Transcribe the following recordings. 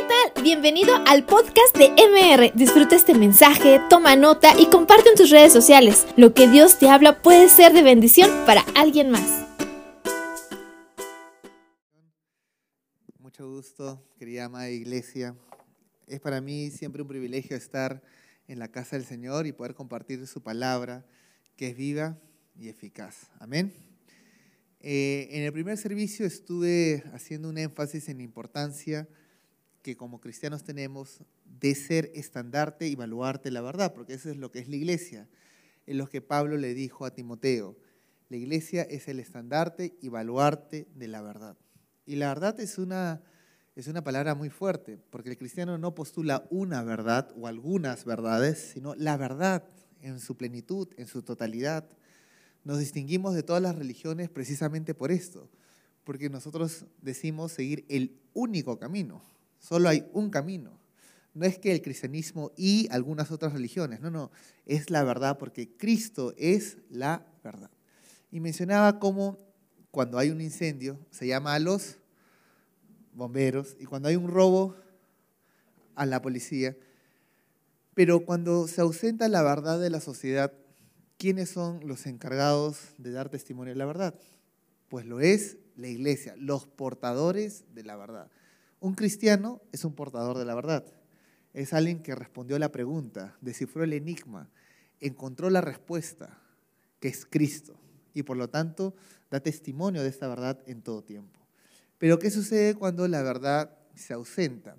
¿qué tal? Bienvenido al podcast de MR. Disfruta este mensaje, toma nota y comparte en tus redes sociales. Lo que Dios te habla puede ser de bendición para alguien más. Mucho gusto, querida amada iglesia. Es para mí siempre un privilegio estar en la casa del Señor y poder compartir su palabra, que es viva y eficaz. Amén. Eh, en el primer servicio estuve haciendo un énfasis en la importancia que como cristianos tenemos de ser estandarte y baluarte la verdad, porque eso es lo que es la iglesia. Es lo que Pablo le dijo a Timoteo. La iglesia es el estandarte y baluarte de la verdad. Y la verdad es una, es una palabra muy fuerte, porque el cristiano no postula una verdad o algunas verdades, sino la verdad en su plenitud, en su totalidad. Nos distinguimos de todas las religiones precisamente por esto, porque nosotros decimos seguir el único camino. Solo hay un camino. No es que el cristianismo y algunas otras religiones, no, no, es la verdad porque Cristo es la verdad. Y mencionaba cómo cuando hay un incendio se llama a los bomberos y cuando hay un robo a la policía. Pero cuando se ausenta la verdad de la sociedad, ¿quiénes son los encargados de dar testimonio de la verdad? Pues lo es la iglesia, los portadores de la verdad. Un cristiano es un portador de la verdad. Es alguien que respondió la pregunta, descifró el enigma, encontró la respuesta, que es Cristo. Y por lo tanto da testimonio de esta verdad en todo tiempo. Pero ¿qué sucede cuando la verdad se ausenta?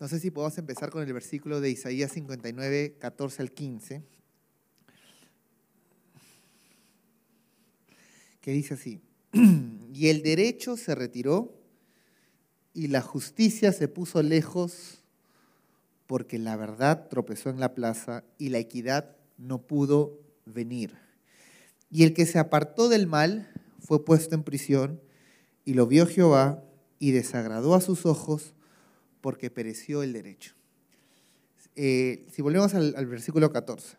No sé si podemos empezar con el versículo de Isaías 59, 14 al 15, que dice así, y el derecho se retiró y la justicia se puso lejos porque la verdad tropezó en la plaza y la equidad no pudo venir. Y el que se apartó del mal fue puesto en prisión y lo vio Jehová y desagradó a sus ojos porque pereció el derecho. Eh, si volvemos al, al versículo 14.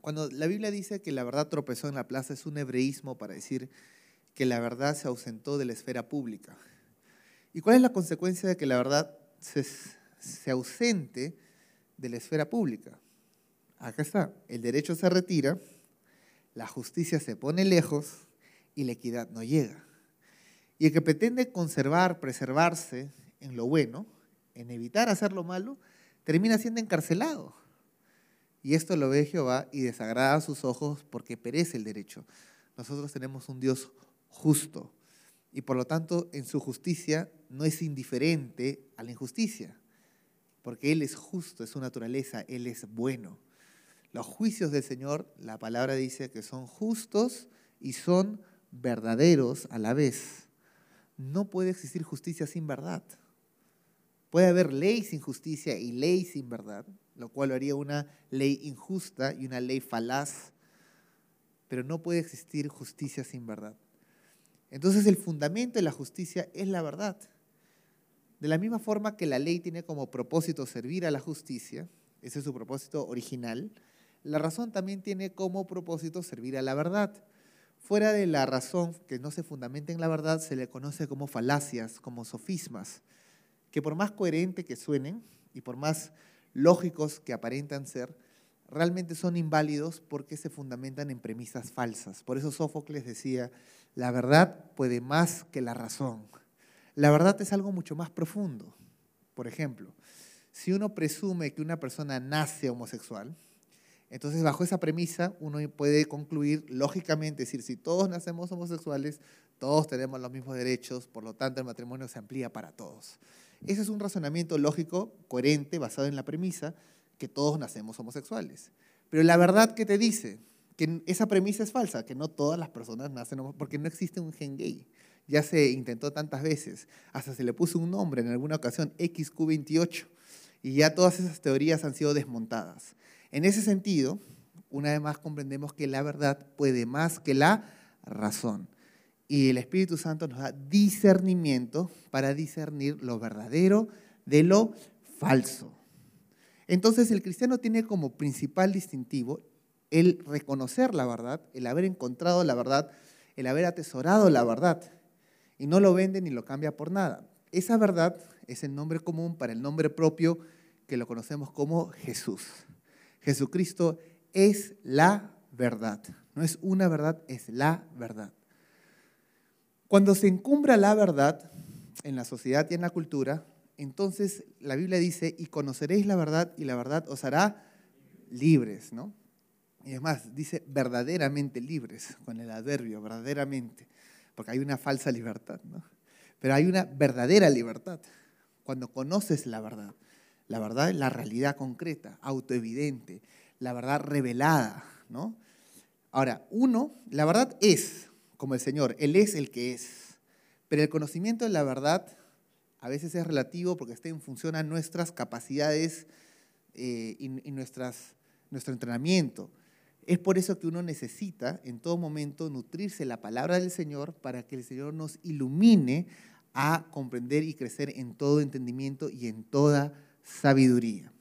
Cuando la Biblia dice que la verdad tropezó en la plaza es un hebreísmo para decir que la verdad se ausentó de la esfera pública. ¿Y cuál es la consecuencia de que la verdad se, se ausente de la esfera pública? Acá está, el derecho se retira, la justicia se pone lejos y la equidad no llega. Y el que pretende conservar, preservarse en lo bueno, en evitar hacer lo malo, termina siendo encarcelado. Y esto lo ve Jehová y desagrada a sus ojos porque perece el derecho. Nosotros tenemos un Dios justo y por lo tanto en su justicia no es indiferente a la injusticia, porque Él es justo, es su naturaleza, Él es bueno. Los juicios del Señor, la palabra dice que son justos y son verdaderos a la vez. No puede existir justicia sin verdad. Puede haber ley sin justicia y ley sin verdad, lo cual haría una ley injusta y una ley falaz, pero no puede existir justicia sin verdad. Entonces el fundamento de la justicia es la verdad. De la misma forma que la ley tiene como propósito servir a la justicia, ese es su propósito original, la razón también tiene como propósito servir a la verdad. Fuera de la razón que no se fundamenta en la verdad, se le conoce como falacias, como sofismas, que por más coherente que suenen y por más lógicos que aparentan ser, realmente son inválidos porque se fundamentan en premisas falsas. Por eso Sófocles decía, la verdad puede más que la razón. La verdad es algo mucho más profundo. Por ejemplo, si uno presume que una persona nace homosexual, entonces bajo esa premisa uno puede concluir lógicamente, decir, si todos nacemos homosexuales, todos tenemos los mismos derechos, por lo tanto el matrimonio se amplía para todos. Ese es un razonamiento lógico, coherente, basado en la premisa que todos nacemos homosexuales. Pero la verdad que te dice que esa premisa es falsa, que no todas las personas nacen homosexuales, porque no existe un gen gay ya se intentó tantas veces, hasta se le puso un nombre en alguna ocasión, XQ28, y ya todas esas teorías han sido desmontadas. En ese sentido, una vez más comprendemos que la verdad puede más que la razón. Y el Espíritu Santo nos da discernimiento para discernir lo verdadero de lo falso. Entonces el cristiano tiene como principal distintivo el reconocer la verdad, el haber encontrado la verdad, el haber atesorado la verdad y no lo vende ni lo cambia por nada. esa verdad es el nombre común para el nombre propio que lo conocemos como Jesús. Jesucristo es la verdad. No es una verdad, es la verdad. Cuando se encumbra la verdad en la sociedad y en la cultura, entonces la Biblia dice, y conoceréis la verdad y la verdad os hará libres, ¿no? Y además dice verdaderamente libres, con el adverbio, verdaderamente, porque hay una falsa libertad, ¿no? Pero hay una verdadera libertad cuando conoces la verdad. La verdad es la realidad concreta, autoevidente, la verdad revelada, ¿no? Ahora, uno, la verdad es como el Señor, Él es el que es. Pero el conocimiento de la verdad a veces es relativo porque está en función a nuestras capacidades eh, y, nuestro entrenamiento. Es por eso que uno necesita en todo momento nutrirse la palabra del Señor para que el Señor nos ilumine a comprender y crecer en todo entendimiento y en toda sabiduría.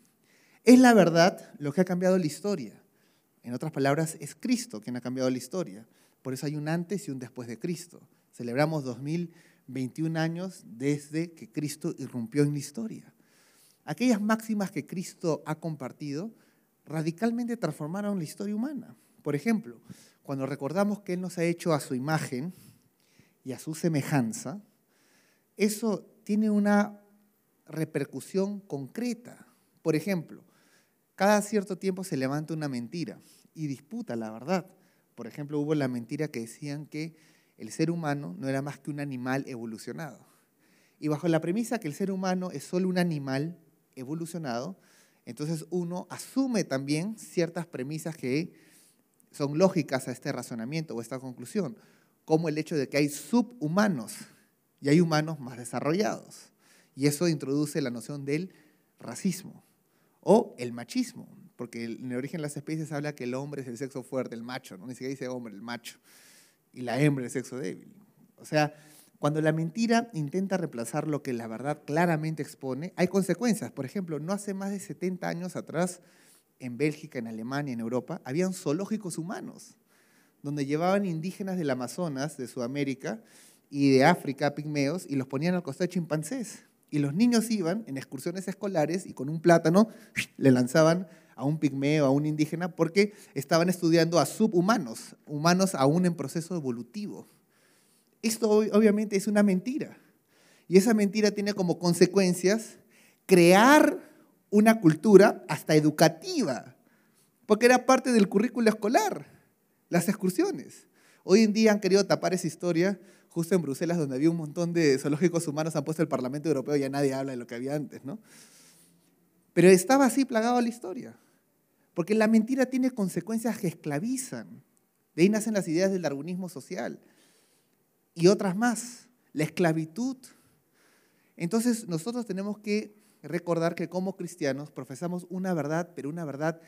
Es la verdad lo que ha cambiado la historia. En otras palabras, es Cristo quien ha cambiado la historia. Por eso hay un antes y un después de Cristo. Celebramos 2021 años desde que Cristo irrumpió en la historia. Aquellas máximas que Cristo ha compartido radicalmente transformaron la historia humana. Por ejemplo, cuando recordamos que Él nos ha hecho a su imagen y a su semejanza, eso tiene una repercusión concreta. Por ejemplo, cada cierto tiempo se levanta una mentira y disputa la verdad. Por ejemplo, hubo la mentira que decían que el ser humano no era más que un animal evolucionado. Y bajo la premisa que el ser humano es solo un animal evolucionado, entonces uno asume también ciertas premisas que son lógicas a este razonamiento o esta conclusión, como el hecho de que hay subhumanos y hay humanos más desarrollados. Y eso introduce la noción del racismo o el machismo, porque en el origen de las especies habla que el hombre es el sexo fuerte, el macho, ¿no? ni siquiera dice hombre, el macho, y la hembra el sexo débil. O sea, cuando la mentira intenta reemplazar lo que la verdad claramente expone, hay consecuencias. Por ejemplo, no hace más de 70 años atrás, en Bélgica, en Alemania, en Europa, habían zoológicos humanos, donde llevaban indígenas del Amazonas, de Sudamérica y de África, pigmeos, y los ponían al costado de chimpancés. Y los niños iban en excursiones escolares y con un plátano le lanzaban a un pigmeo, a un indígena, porque estaban estudiando a subhumanos, humanos aún en proceso evolutivo. Esto obviamente es una mentira. Y esa mentira tiene como consecuencias crear una cultura hasta educativa, porque era parte del currículo escolar, las excursiones. Hoy en día han querido tapar esa historia justo en Bruselas, donde había un montón de zoológicos humanos, han puesto el Parlamento Europeo y ya nadie habla de lo que había antes, ¿no? Pero estaba así plagado la historia, porque la mentira tiene consecuencias que esclavizan. De ahí nacen las ideas del darwinismo social y otras más, la esclavitud. Entonces nosotros tenemos que recordar que como cristianos profesamos una verdad, pero una verdad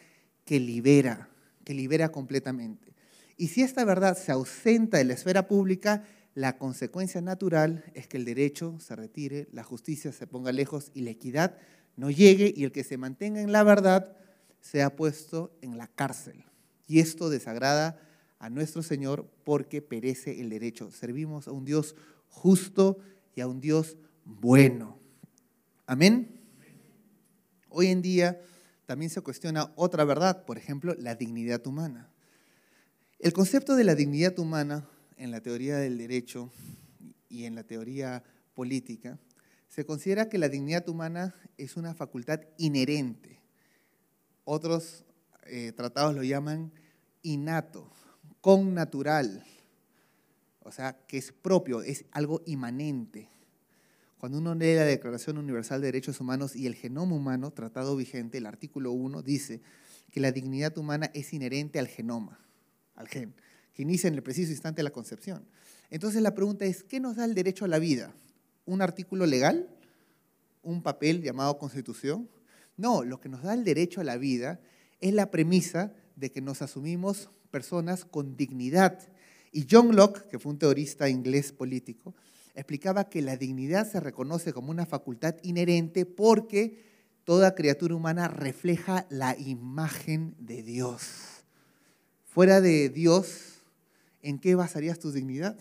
que libera, que libera completamente. Y si esta verdad se ausenta de la esfera pública, la consecuencia natural es que el derecho se retire, la justicia se ponga lejos y la equidad no llegue y el que se mantenga en la verdad sea puesto en la cárcel. Y esto desagrada a nuestro Señor porque perece el derecho. Servimos a un Dios justo y a un Dios bueno. Amén. Hoy en día también se cuestiona otra verdad, por ejemplo, la dignidad humana. El concepto de la dignidad humana en la teoría del derecho y en la teoría política, se considera que la dignidad humana es una facultad inherente. Otros eh, tratados lo llaman innato, con natural, o sea, que es propio, es algo inmanente. Cuando uno lee la Declaración Universal de Derechos Humanos y el genoma humano, tratado vigente, el artículo 1 dice que la dignidad humana es inherente al genoma, al gen que inicia en el preciso instante de la concepción. Entonces la pregunta es, ¿qué nos da el derecho a la vida? ¿Un artículo legal? ¿Un papel llamado constitución? No, lo que nos da el derecho a la vida es la premisa de que nos asumimos personas con dignidad. Y John Locke, que fue un teorista inglés político, explicaba que la dignidad se reconoce como una facultad inherente porque toda criatura humana refleja la imagen de Dios. Fuera de Dios, ¿en qué basarías tu dignidad?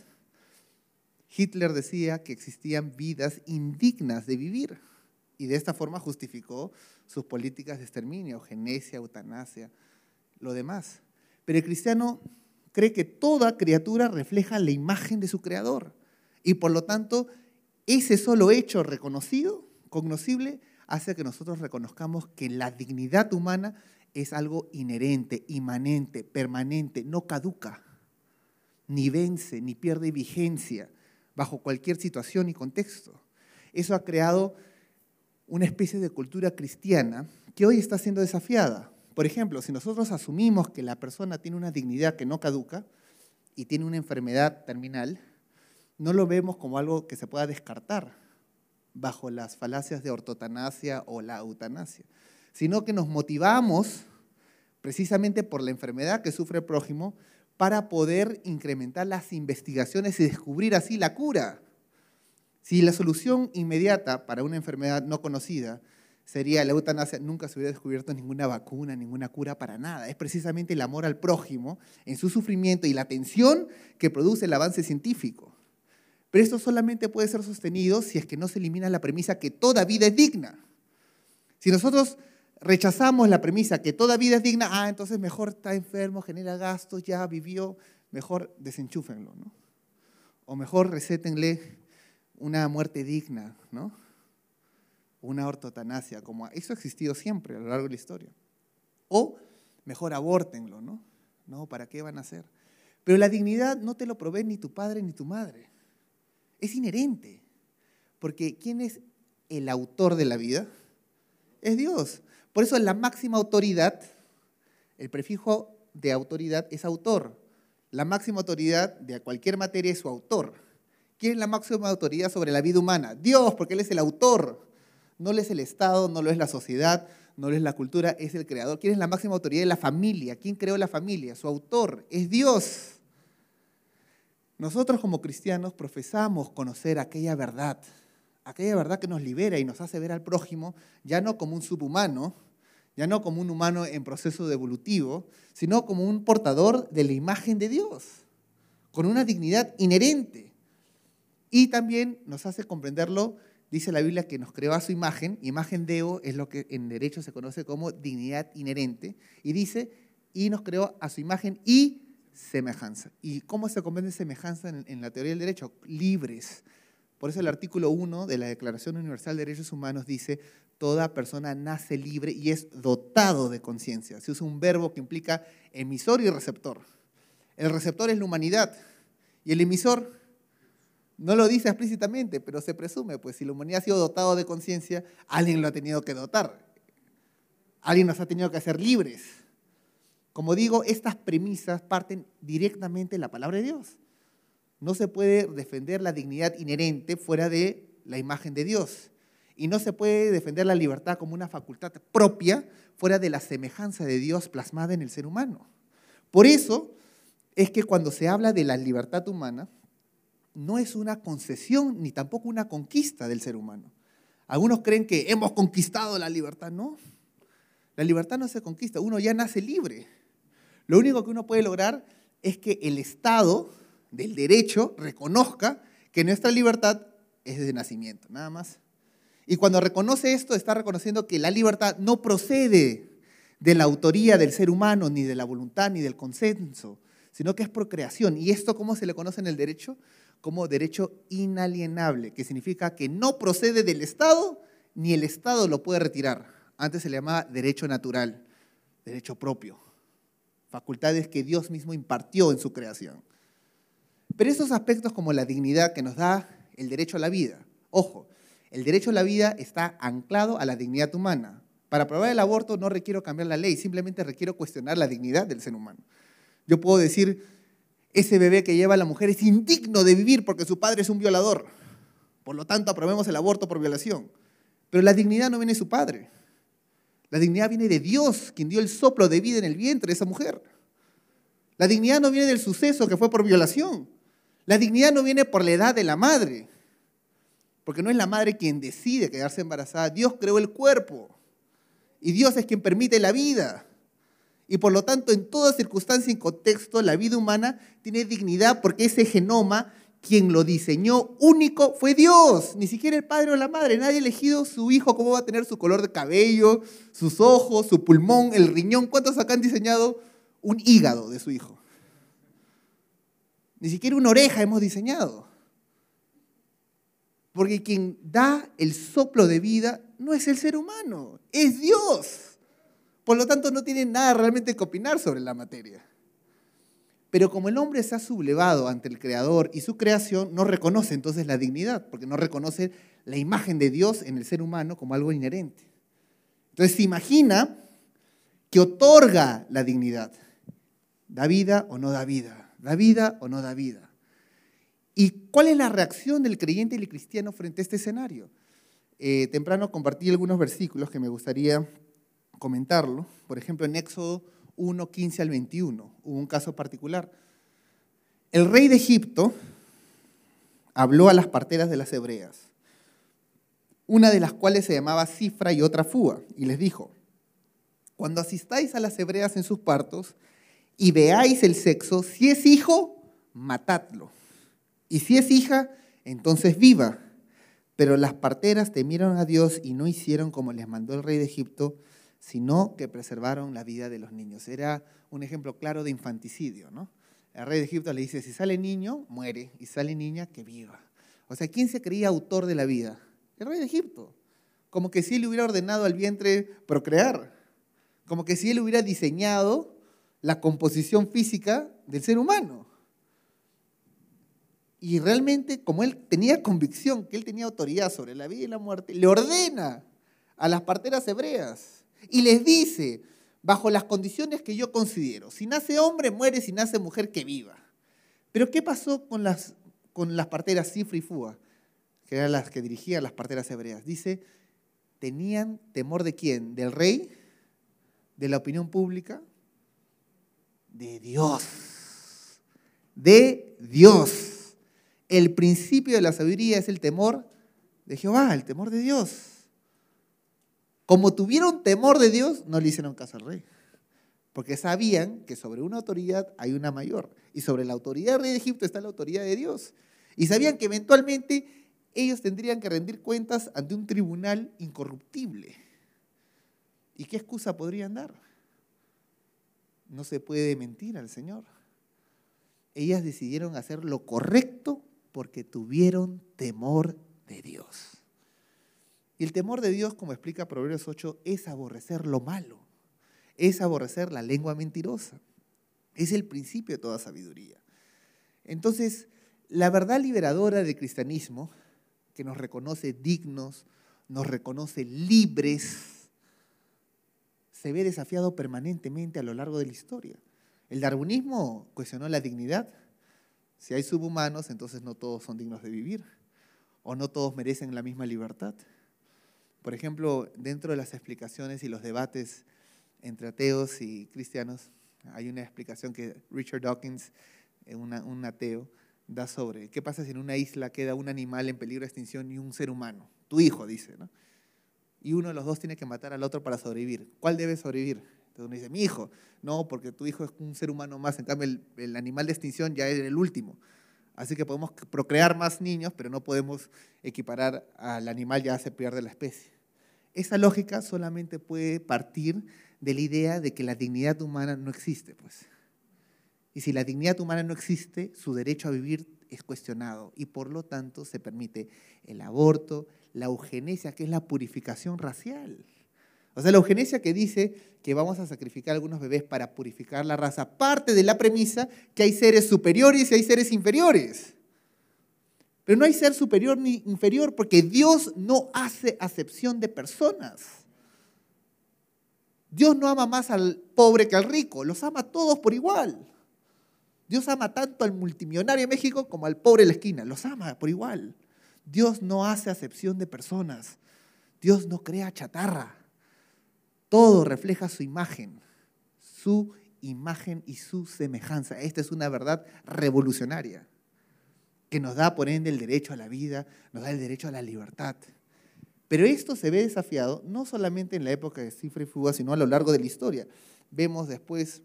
Hitler decía que existían vidas indignas de vivir y de esta forma justificó sus políticas de exterminio, eugenesia, eutanasia, lo demás. Pero el cristiano cree que toda criatura refleja la imagen de su creador y por lo tanto ese solo hecho reconocido, cognoscible, hace que nosotros reconozcamos que la dignidad humana es algo inherente, inmanente, permanente, no caduca, ni vence, ni pierde vigencia bajo cualquier situación y contexto. Eso ha creado una especie de cultura cristiana que hoy está siendo desafiada. Por ejemplo, si nosotros asumimos que la persona tiene una dignidad que no caduca y tiene una enfermedad terminal, no lo vemos como algo que se pueda descartar bajo las falacias de ortotanasia o la eutanasia, sino que nos motivamos precisamente por la enfermedad que sufre el prójimo para poder incrementar las investigaciones y descubrir así la cura. Si la solución inmediata para una enfermedad no conocida sería la eutanasia, nunca se hubiera descubierto ninguna vacuna, ninguna cura para nada. Es precisamente el amor al prójimo en su sufrimiento y la atención que produce el avance científico. Pero esto solamente puede ser sostenido si es que no se elimina la premisa que toda vida es digna. Si nosotros rechazamos la premisa que toda vida es digna, ah, entonces mejor está enfermo, genera gastos, ya vivió, mejor desenchúfenlo, ¿no? O mejor recétenle una muerte digna, ¿no? Una ortotanasia, como eso ha existido siempre a lo largo de la historia. O mejor abórtenlo, ¿no? No, ¿para qué van a hacer? Pero la dignidad no te lo provee ni tu padre ni tu madre. Es inherente. Porque ¿quién es el autor de la vida? Es Dios. Por eso la máxima autoridad, el prefijo de autoridad es autor. La máxima autoridad de cualquier materia es su autor. ¿Quién es la máxima autoridad sobre la vida humana? Dios, porque Él es el autor. No lo es el Estado, no lo es la sociedad, no lo es la cultura, es el creador. ¿Quién es la máxima autoridad de la familia? ¿Quién creó la familia? Su autor es Dios. Nosotros como cristianos profesamos conocer aquella verdad, aquella verdad que nos libera y nos hace ver al prójimo ya no como un subhumano, ya no como un humano en proceso de evolutivo, sino como un portador de la imagen de Dios, con una dignidad inherente. Y también nos hace comprenderlo, dice la Biblia, que nos creó a su imagen. Imagen deo es lo que en derecho se conoce como dignidad inherente. Y dice, y nos creó a su imagen y semejanza. ¿Y cómo se comprende semejanza en, en la teoría del derecho? Libres. Por eso el artículo 1 de la Declaración Universal de Derechos Humanos dice, toda persona nace libre y es dotado de conciencia. Se usa un verbo que implica emisor y receptor. El receptor es la humanidad y el emisor no lo dice explícitamente, pero se presume, pues si la humanidad ha sido dotado de conciencia, alguien lo ha tenido que dotar. Alguien nos ha tenido que hacer libres. Como digo, estas premisas parten directamente de la palabra de Dios. No se puede defender la dignidad inherente fuera de la imagen de Dios. Y no se puede defender la libertad como una facultad propia fuera de la semejanza de Dios plasmada en el ser humano. Por eso es que cuando se habla de la libertad humana, no es una concesión ni tampoco una conquista del ser humano. Algunos creen que hemos conquistado la libertad. No, la libertad no se conquista, uno ya nace libre. Lo único que uno puede lograr es que el Estado del derecho reconozca que nuestra libertad es de nacimiento, nada más. Y cuando reconoce esto, está reconociendo que la libertad no procede de la autoría del ser humano, ni de la voluntad, ni del consenso, sino que es por creación. ¿Y esto cómo se le conoce en el derecho? Como derecho inalienable, que significa que no procede del Estado ni el Estado lo puede retirar. Antes se le llamaba derecho natural, derecho propio, facultades que Dios mismo impartió en su creación. Pero esos aspectos como la dignidad que nos da el derecho a la vida, ojo, el derecho a la vida está anclado a la dignidad humana. Para aprobar el aborto no requiero cambiar la ley, simplemente requiero cuestionar la dignidad del ser humano. Yo puedo decir, ese bebé que lleva la mujer es indigno de vivir porque su padre es un violador. Por lo tanto, aprobemos el aborto por violación. Pero la dignidad no viene de su padre. La dignidad viene de Dios, quien dio el soplo de vida en el vientre de esa mujer. La dignidad no viene del suceso que fue por violación. La dignidad no viene por la edad de la madre. Porque no es la madre quien decide quedarse embarazada. Dios creó el cuerpo. Y Dios es quien permite la vida. Y por lo tanto, en toda circunstancia y contexto, la vida humana tiene dignidad porque ese genoma quien lo diseñó único fue Dios, ni siquiera el padre o la madre. Nadie ha elegido su hijo cómo va a tener su color de cabello, sus ojos, su pulmón, el riñón. ¿Cuántos acá han diseñado un hígado de su hijo? Ni siquiera una oreja hemos diseñado. Porque quien da el soplo de vida no es el ser humano, es Dios. Por lo tanto, no tiene nada realmente que opinar sobre la materia. Pero como el hombre se ha sublevado ante el Creador y su creación, no reconoce entonces la dignidad, porque no reconoce la imagen de Dios en el ser humano como algo inherente. Entonces se imagina que otorga la dignidad. ¿Da vida o no da vida? ¿Da vida o no da vida? ¿Y cuál es la reacción del creyente y el cristiano frente a este escenario? Eh, temprano compartí algunos versículos que me gustaría comentarlo. Por ejemplo, en Éxodo 1, 15 al 21. Hubo un caso particular. El rey de Egipto habló a las parteras de las hebreas, una de las cuales se llamaba Cifra y otra Fua, y les dijo, cuando asistáis a las hebreas en sus partos y veáis el sexo, si es hijo, matadlo. Y si es hija, entonces viva. Pero las parteras temieron a Dios y no hicieron como les mandó el rey de Egipto, sino que preservaron la vida de los niños. Era un ejemplo claro de infanticidio, ¿no? El rey de Egipto le dice, si sale niño, muere, y sale niña, que viva. O sea, ¿quién se creía autor de la vida? El rey de Egipto. Como que si él hubiera ordenado al vientre procrear. Como que si él hubiera diseñado la composición física del ser humano. Y realmente, como él tenía convicción que él tenía autoridad sobre la vida y la muerte, le ordena a las parteras hebreas y les dice, bajo las condiciones que yo considero, si nace hombre, muere, si nace mujer, que viva. Pero ¿qué pasó con las, con las parteras Cifra y Fua, que eran las que dirigían las parteras hebreas? Dice, tenían temor de quién? ¿Del rey? ¿De la opinión pública? De Dios. De Dios. El principio de la sabiduría es el temor de Jehová, el temor de Dios. Como tuvieron temor de Dios, no le hicieron caso al rey. Porque sabían que sobre una autoridad hay una mayor. Y sobre la autoridad del rey de Egipto está la autoridad de Dios. Y sabían que eventualmente ellos tendrían que rendir cuentas ante un tribunal incorruptible. ¿Y qué excusa podrían dar? No se puede mentir al Señor. Ellas decidieron hacer lo correcto porque tuvieron temor de Dios. Y el temor de Dios, como explica Proverbios 8, es aborrecer lo malo, es aborrecer la lengua mentirosa. Es el principio de toda sabiduría. Entonces, la verdad liberadora del cristianismo, que nos reconoce dignos, nos reconoce libres, se ve desafiado permanentemente a lo largo de la historia. El darwinismo cuestionó la dignidad. Si hay subhumanos, entonces no todos son dignos de vivir, o no todos merecen la misma libertad. Por ejemplo, dentro de las explicaciones y los debates entre ateos y cristianos, hay una explicación que Richard Dawkins, eh, un ateo, da sobre qué pasa si en una isla queda un animal en peligro de extinción y un ser humano. Tu hijo, dice, ¿no? Y uno de los dos tiene que matar al otro para sobrevivir. ¿Cuál debe sobrevivir? Entonces uno dice, mi hijo. No, porque tu hijo es un ser humano más. En cambio, el, el animal de extinción ya es el último. Así que podemos procrear más niños, pero no podemos equiparar al animal, ya se pierde la especie. Esa lógica solamente puede partir de la idea de que la dignidad humana no existe, pues. Y si la dignidad humana no existe, su derecho a vivir es cuestionado y por lo tanto se permite el aborto, la eugenesia, que es la purificación racial. O sea, la eugenesia que dice que vamos a sacrificar a algunos bebés para purificar la raza parte de la premisa que hay seres superiores y hay seres inferiores. Pero no hay ser superior ni inferior porque Dios no hace acepción de personas. Dios no ama más al pobre que al rico, los ama a todos por igual. Dios ama tanto al multimillonario de México como al pobre de la esquina, los ama por igual. Dios no hace acepción de personas. Dios no crea chatarra. Todo refleja su imagen, su imagen y su semejanza. Esta es una verdad revolucionaria que nos da por ende el derecho a la vida, nos da el derecho a la libertad. Pero esto se ve desafiado no solamente en la época de Cifra y Fuga, sino a lo largo de la historia. Vemos después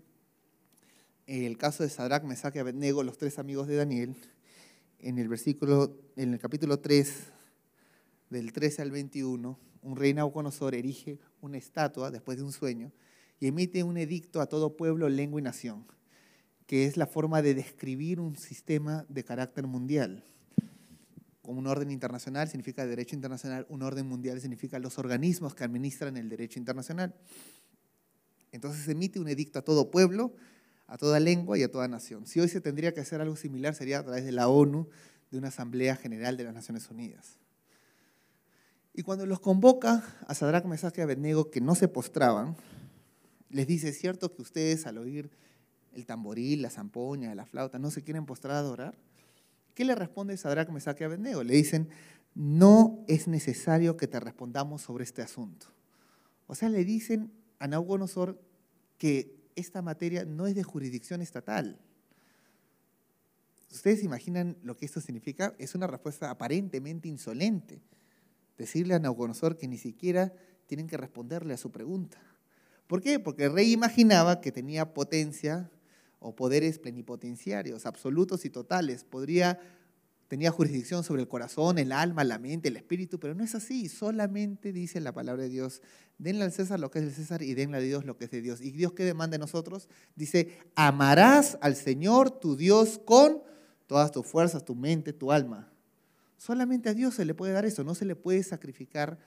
el caso de Sadrach, Mesach y Abednego, los tres amigos de Daniel, en el versículo, en el capítulo 3, del 13 al 21, un rey Nabucodonosor erige una estatua después de un sueño y emite un edicto a todo pueblo, lengua y nación, que es la forma de describir un sistema de carácter mundial. Como un orden internacional significa derecho internacional, un orden mundial significa los organismos que administran el derecho internacional. Entonces emite un edicto a todo pueblo, a toda lengua y a toda nación. Si hoy se tendría que hacer algo similar sería a través de la ONU, de una Asamblea General de las Naciones Unidas. Y cuando los convoca a Sadrach, Mesach y Abednego, que no se postraban, les dice, ¿es cierto que ustedes al oír el tamboril, la zampoña, la flauta, no se quieren postrar a adorar? ¿Qué le responde Sadrach, Mesach y Abednego? Le dicen, no es necesario que te respondamos sobre este asunto. O sea, le dicen a Nabucodonosor que esta materia no es de jurisdicción estatal. ¿Ustedes imaginan lo que esto significa? Es una respuesta aparentemente insolente decirle a Nabucodonosor que ni siquiera tienen que responderle a su pregunta. ¿Por qué? Porque el rey imaginaba que tenía potencia o poderes plenipotenciarios, absolutos y totales. Podría, tenía jurisdicción sobre el corazón, el alma, la mente, el espíritu, pero no es así. Solamente dice la palabra de Dios, denle al César lo que es del César y denle a Dios lo que es de Dios. ¿Y Dios qué demanda de nosotros? Dice, amarás al Señor tu Dios con todas tus fuerzas, tu mente, tu alma. Solamente a Dios se le puede dar eso, no se le puede sacrificar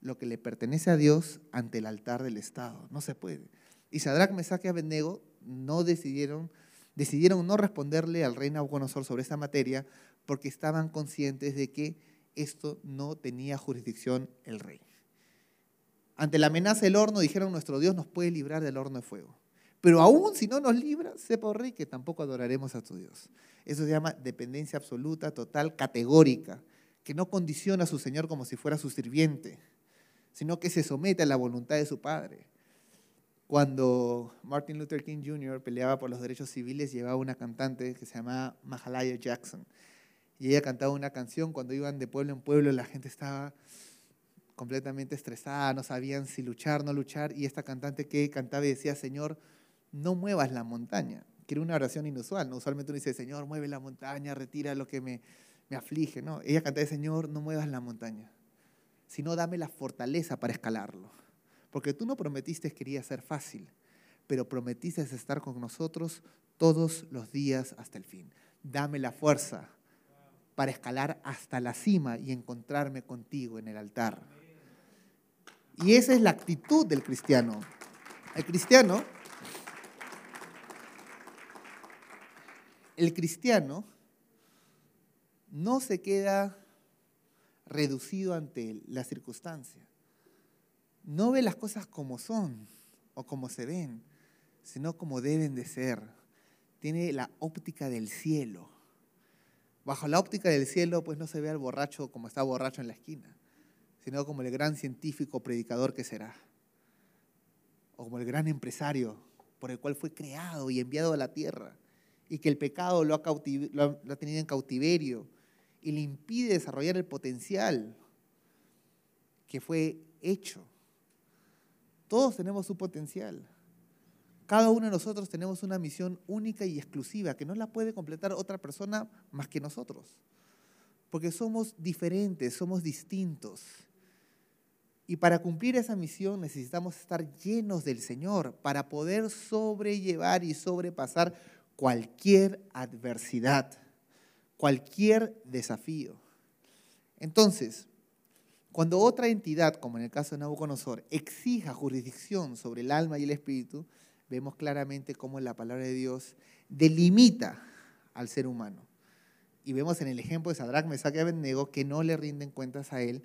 lo que le pertenece a Dios ante el altar del Estado, no se puede. Y Sadrach, Mesach y Abednego no decidieron, decidieron no responderle al rey Nabucodonosor sobre esta materia porque estaban conscientes de que esto no tenía jurisdicción el rey. Ante la amenaza del horno dijeron, nuestro Dios nos puede librar del horno de fuego. Pero aún si no nos libra, sepa, oh rey, que tampoco adoraremos a tu Dios. Eso se llama dependencia absoluta, total, categórica, que no condiciona a su Señor como si fuera su sirviente, sino que se somete a la voluntad de su Padre. Cuando Martin Luther King Jr. peleaba por los derechos civiles, llevaba una cantante que se llamaba Mahalaya Jackson. Y ella cantaba una canción, cuando iban de pueblo en pueblo, la gente estaba completamente estresada, no sabían si luchar no luchar, y esta cantante que cantaba y decía, Señor, no muevas la montaña, que era una oración inusual. ¿no? Usualmente uno dice, Señor, mueve la montaña, retira lo que me, me aflige. No, ella cantaba, Señor, no muevas la montaña, sino dame la fortaleza para escalarlo. Porque tú no prometiste que quería ser fácil, pero prometiste estar con nosotros todos los días hasta el fin. Dame la fuerza para escalar hasta la cima y encontrarme contigo en el altar. Y esa es la actitud del cristiano. El cristiano el cristiano no se queda reducido ante la circunstancia. No ve las cosas como son o como se ven, sino como deben de ser. Tiene la óptica del cielo. Bajo la óptica del cielo, pues no se ve al borracho como está borracho en la esquina, sino como el gran científico predicador que será, o como el gran empresario por el cual fue creado y enviado a la tierra y que el pecado lo ha, tenido en cautiverio y le impide desarrollar el potencial que fue hecho. Todos tenemos su potencial. Cada uno de nosotros tenemos una misión única y exclusiva que no la puede completar otra persona más que nosotros. Porque somos diferentes, somos distintos. Y para cumplir esa misión necesitamos estar llenos del Señor para poder sobrellevar y sobrepasar cualquier adversidad, cualquier desafío. Entonces, cuando otra entidad, como en el caso de Nabucodonosor, exija jurisdicción sobre el alma y el espíritu, vemos claramente cómo la palabra de Dios delimita al ser humano. Y vemos en el ejemplo de Sadrach, Mesach y Abednego que no le rinden cuentas a él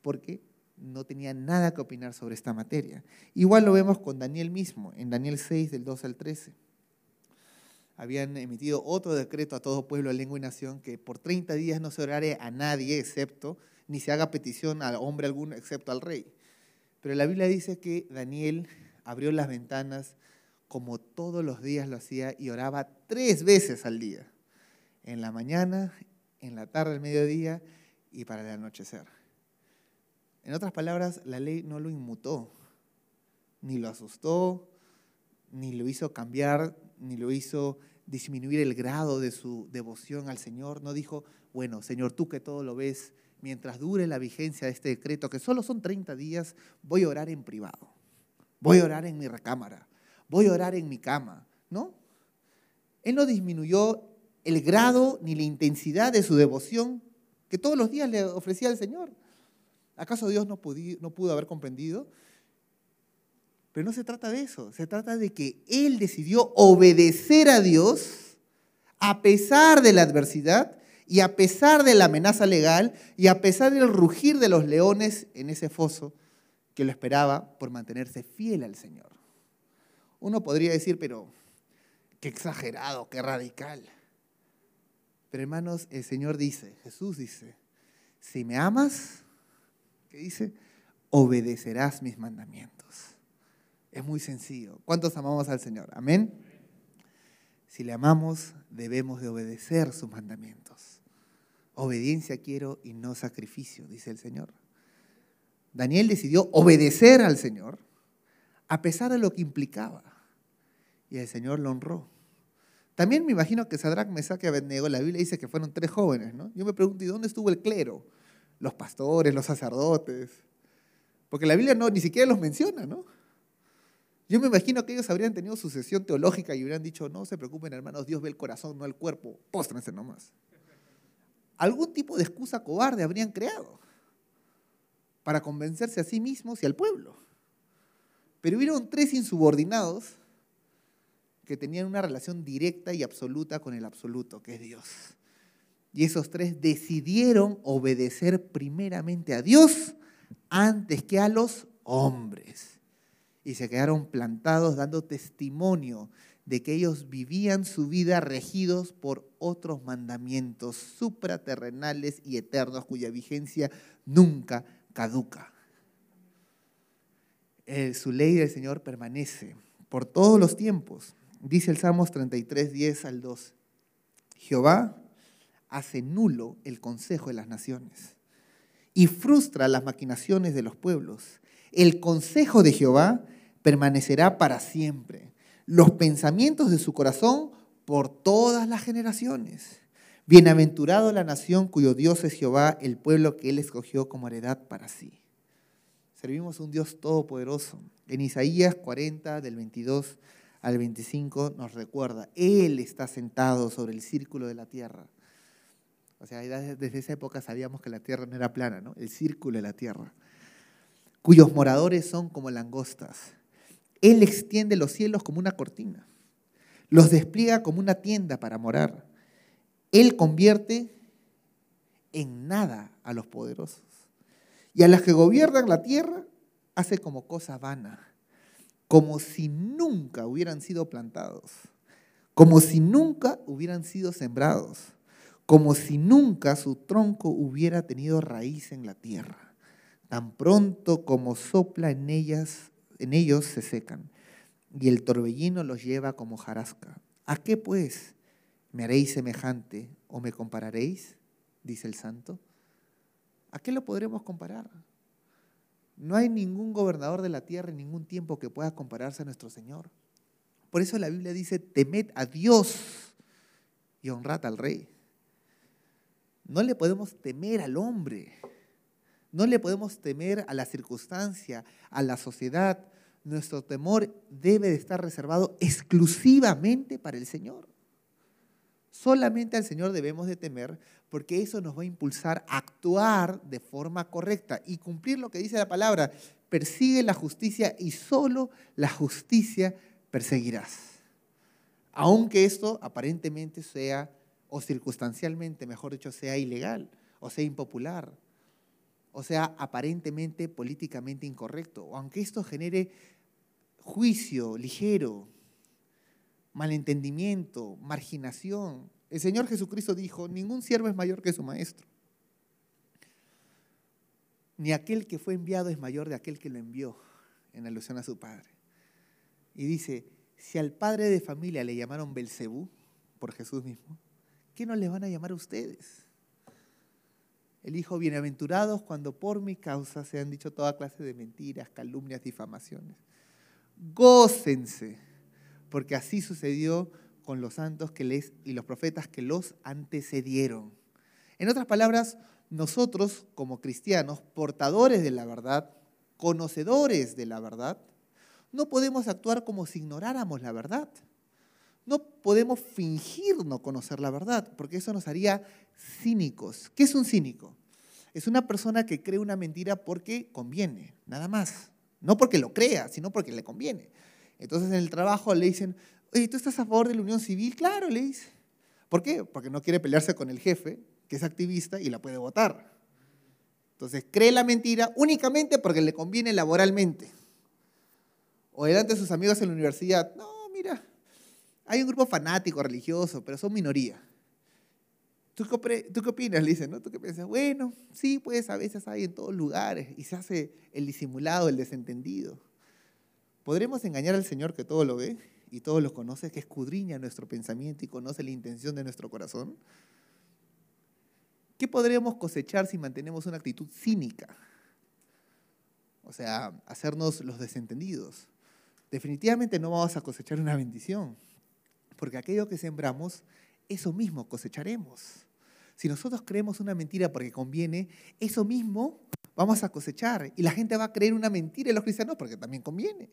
porque no tenía nada que opinar sobre esta materia. Igual lo vemos con Daniel mismo, en Daniel 6, del 2 al 13 habían emitido otro decreto a todo pueblo, lengua y nación, que por 30 días no se orare a nadie excepto, ni se haga petición a hombre alguno excepto al rey. Pero la Biblia dice que Daniel abrió las ventanas como todos los días lo hacía y oraba tres veces al día, en la mañana, en la tarde, al mediodía y para el anochecer. En otras palabras, la ley no lo inmutó, ni lo asustó, ni lo hizo cambiar, ni lo hizo disminuir el grado de su devoción al Señor. No dijo, bueno, Señor, tú que todo lo ves, mientras dure la vigencia de este decreto, que solo son 30 días, voy a orar en privado. Voy a orar en mi recámara. Voy a orar en mi cama. ¿No? Él no disminuyó el grado ni la intensidad de su devoción que todos los días le ofrecía al Señor. ¿Acaso Dios no, no pudo haber comprendido? Pero no se trata de eso, se trata de que Él decidió obedecer a Dios a pesar de la adversidad y a pesar de la amenaza legal y a pesar del rugir de los leones en ese foso que lo esperaba por mantenerse fiel al Señor. Uno podría decir, pero qué exagerado, qué radical. Pero hermanos, el Señor dice, Jesús dice, si me amas, ¿qué dice? Obedecerás mis mandamientos. Es muy sencillo. ¿Cuántos amamos al Señor? Amén. Si le amamos, debemos de obedecer sus mandamientos. Obediencia quiero y no sacrificio, dice el Señor. Daniel decidió obedecer al Señor a pesar de lo que implicaba. Y el Señor lo honró. También me imagino que Sadrach, Mesach y Abednego, la Biblia dice que fueron tres jóvenes, ¿no? Yo me pregunto, ¿y dónde estuvo el clero? Los pastores, los sacerdotes. Porque la Biblia no, ni siquiera los menciona, ¿no? Yo me imagino que ellos habrían tenido sucesión teológica y hubieran dicho, no se preocupen hermanos, Dios ve el corazón, no el cuerpo, póstrense nomás. Algún tipo de excusa cobarde habrían creado para convencerse a sí mismos y al pueblo. Pero hubieron tres insubordinados que tenían una relación directa y absoluta con el absoluto, que es Dios. Y esos tres decidieron obedecer primeramente a Dios antes que a los hombres. Y se quedaron plantados dando testimonio de que ellos vivían su vida regidos por otros mandamientos supraterrenales y eternos cuya vigencia nunca caduca. su ley del Señor permanece por todos los tiempos. Dice el Salmos 33, 10 al 2. Jehová hace nulo el consejo de las naciones y frustra las maquinaciones de los pueblos. El consejo de Jehová permanecerá para siempre. Los pensamientos de su corazón por todas las generaciones. Bienaventurado la nación cuyo Dios es Jehová, el pueblo que él escogió como heredad para sí. Servimos a un Dios todopoderoso. En Isaías 40, del 22 al 25 nos recuerda, Él está sentado sobre el círculo de la tierra. O sea, desde esa época sabíamos que la tierra no era plana, ¿no? El círculo de la tierra. Cuyos moradores son como langostas. Él extiende los cielos como una cortina. Los despliega como una tienda para morar. Él convierte en nada a los poderosos. Y a las que gobiernan la tierra hace como cosa vana como si nunca hubieran sido plantados, como si nunca hubieran sido sembrados, como si nunca su tronco hubiera tenido raíz en la tierra. Tan pronto como sopla en ellas, en ellos se secan, y el torbellino los lleva como jarasca. ¿A qué pues me haréis semejante o me compararéis? dice el santo. ¿A qué lo podremos comparar? No hay ningún gobernador de la tierra en ningún tiempo que pueda compararse a nuestro Señor. Por eso la Biblia dice, temed a Dios y honrad al rey. No le podemos temer al hombre. No le podemos temer a la circunstancia, a la sociedad. Nuestro temor debe de estar reservado exclusivamente para el Señor. Solamente al Señor debemos de temer porque eso nos va a impulsar a actuar de forma correcta y cumplir lo que dice la palabra. Persigue la justicia y solo la justicia perseguirás. Aunque esto aparentemente sea, o circunstancialmente, mejor dicho, sea ilegal, o sea impopular, o sea aparentemente políticamente incorrecto, aunque esto genere juicio ligero, malentendimiento, marginación. El Señor Jesucristo dijo, ningún siervo es mayor que su maestro. Ni aquel que fue enviado es mayor de aquel que lo envió, en alusión a su padre. Y dice, si al padre de familia le llamaron Belcebú, por Jesús mismo, ¿qué no le van a llamar a ustedes? El hijo bienaventurados cuando por mi causa se han dicho toda clase de mentiras, calumnias, difamaciones. Gócense porque así sucedió con los santos que les, y los profetas que los antecedieron. En otras palabras, nosotros como cristianos, portadores de la verdad, conocedores de la verdad, no podemos actuar como si ignoráramos la verdad. No podemos fingir no conocer la verdad, porque eso nos haría cínicos. ¿Qué es un cínico? Es una persona que cree una mentira porque conviene, nada más. No porque lo crea, sino porque le conviene. Entonces en el trabajo le dicen, oye, ¿tú estás a favor de la unión civil? Claro, le dice. ¿Por qué? Porque no quiere pelearse con el jefe, que es activista y la puede votar. Entonces cree la mentira únicamente porque le conviene laboralmente. O delante de sus amigos en la universidad, no, mira, hay un grupo fanático religioso, pero son minoría. ¿Tú qué, opinas? Le dicen, ¿no? ¿Tú qué piensas? Bueno, sí, pues a veces hay en todos lugares y se hace el disimulado, el desentendido. ¿Podremos engañar al Señor que todo lo ve y todo lo conoce, que escudriña nuestro pensamiento y conoce la intención de nuestro corazón? ¿Qué podríamos cosechar si mantenemos una actitud cínica? O sea, hacernos los desentendidos. Definitivamente no vamos a cosechar una bendición, porque aquello que sembramos, eso mismo cosecharemos. Si nosotros creemos una mentira porque conviene, eso mismo vamos a cosechar. Y la gente va a creer una mentira en los cristianos porque también conviene.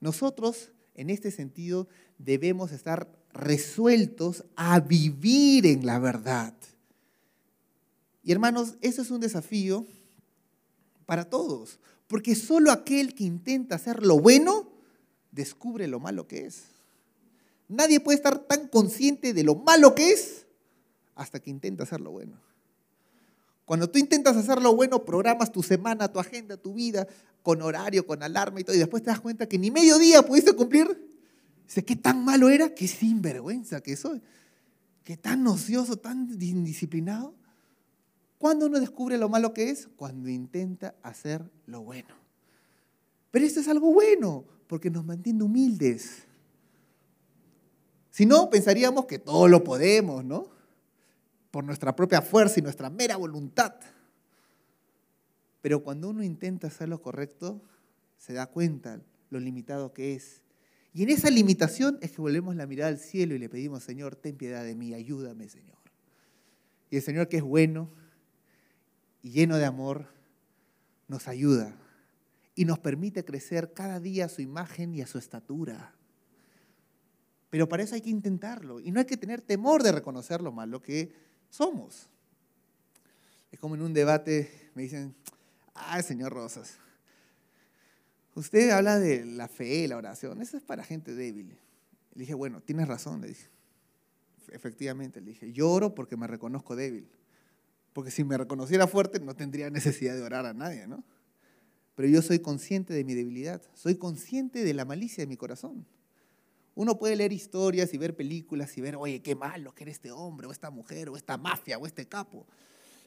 Nosotros, en este sentido, debemos estar resueltos a vivir en la verdad. Y hermanos, eso es un desafío para todos, porque solo aquel que intenta hacer lo bueno descubre lo malo que es. Nadie puede estar tan consciente de lo malo que es hasta que intenta hacer lo bueno. Cuando tú intentas hacer lo bueno, programas tu semana, tu agenda, tu vida, con horario, con alarma y todo, y después te das cuenta que ni medio día pudiste cumplir. Dice, ¿qué tan malo era? Qué sinvergüenza que soy. Qué tan ocioso, tan indisciplinado. ¿Cuándo uno descubre lo malo que es? Cuando intenta hacer lo bueno. Pero esto es algo bueno, porque nos mantiene humildes. Si no, pensaríamos que todo lo podemos, ¿no? por nuestra propia fuerza y nuestra mera voluntad. Pero cuando uno intenta hacer lo correcto, se da cuenta lo limitado que es. Y en esa limitación es que volvemos la mirada al cielo y le pedimos, Señor, ten piedad de mí, ayúdame, Señor. Y el Señor que es bueno y lleno de amor, nos ayuda y nos permite crecer cada día a su imagen y a su estatura. Pero para eso hay que intentarlo y no hay que tener temor de reconocer lo malo que somos. Es como en un debate, me dicen, ay, señor Rosas, usted habla de la fe, la oración, eso es para gente débil. Le dije, bueno, tienes razón, le dije. Efectivamente, le dije, yo oro porque me reconozco débil. Porque si me reconociera fuerte no tendría necesidad de orar a nadie, ¿no? Pero yo soy consciente de mi debilidad, soy consciente de la malicia de mi corazón. Uno puede leer historias y ver películas y ver, oye, qué malo que era este hombre, o esta mujer, o esta mafia, o este capo.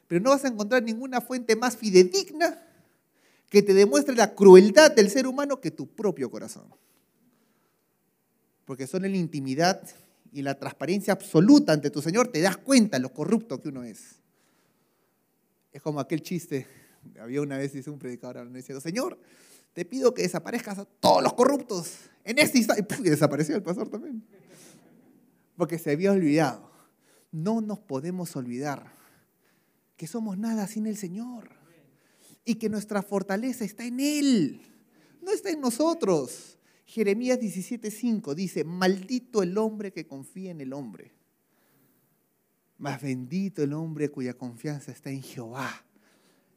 Pero no vas a encontrar ninguna fuente más fidedigna que te demuestre la crueldad del ser humano que tu propio corazón. Porque son en la intimidad y la transparencia absoluta ante tu Señor, te das cuenta lo corrupto que uno es. Es como aquel chiste, había una vez, dice un predicador, diciendo, Señor, te pido que desaparezcas a todos los corruptos en este instante. Y desapareció el pastor también. Porque se había olvidado. No nos podemos olvidar que somos nada sin el Señor. Y que nuestra fortaleza está en Él. No está en nosotros. Jeremías 17:5 dice, maldito el hombre que confía en el hombre. Más bendito el hombre cuya confianza está en Jehová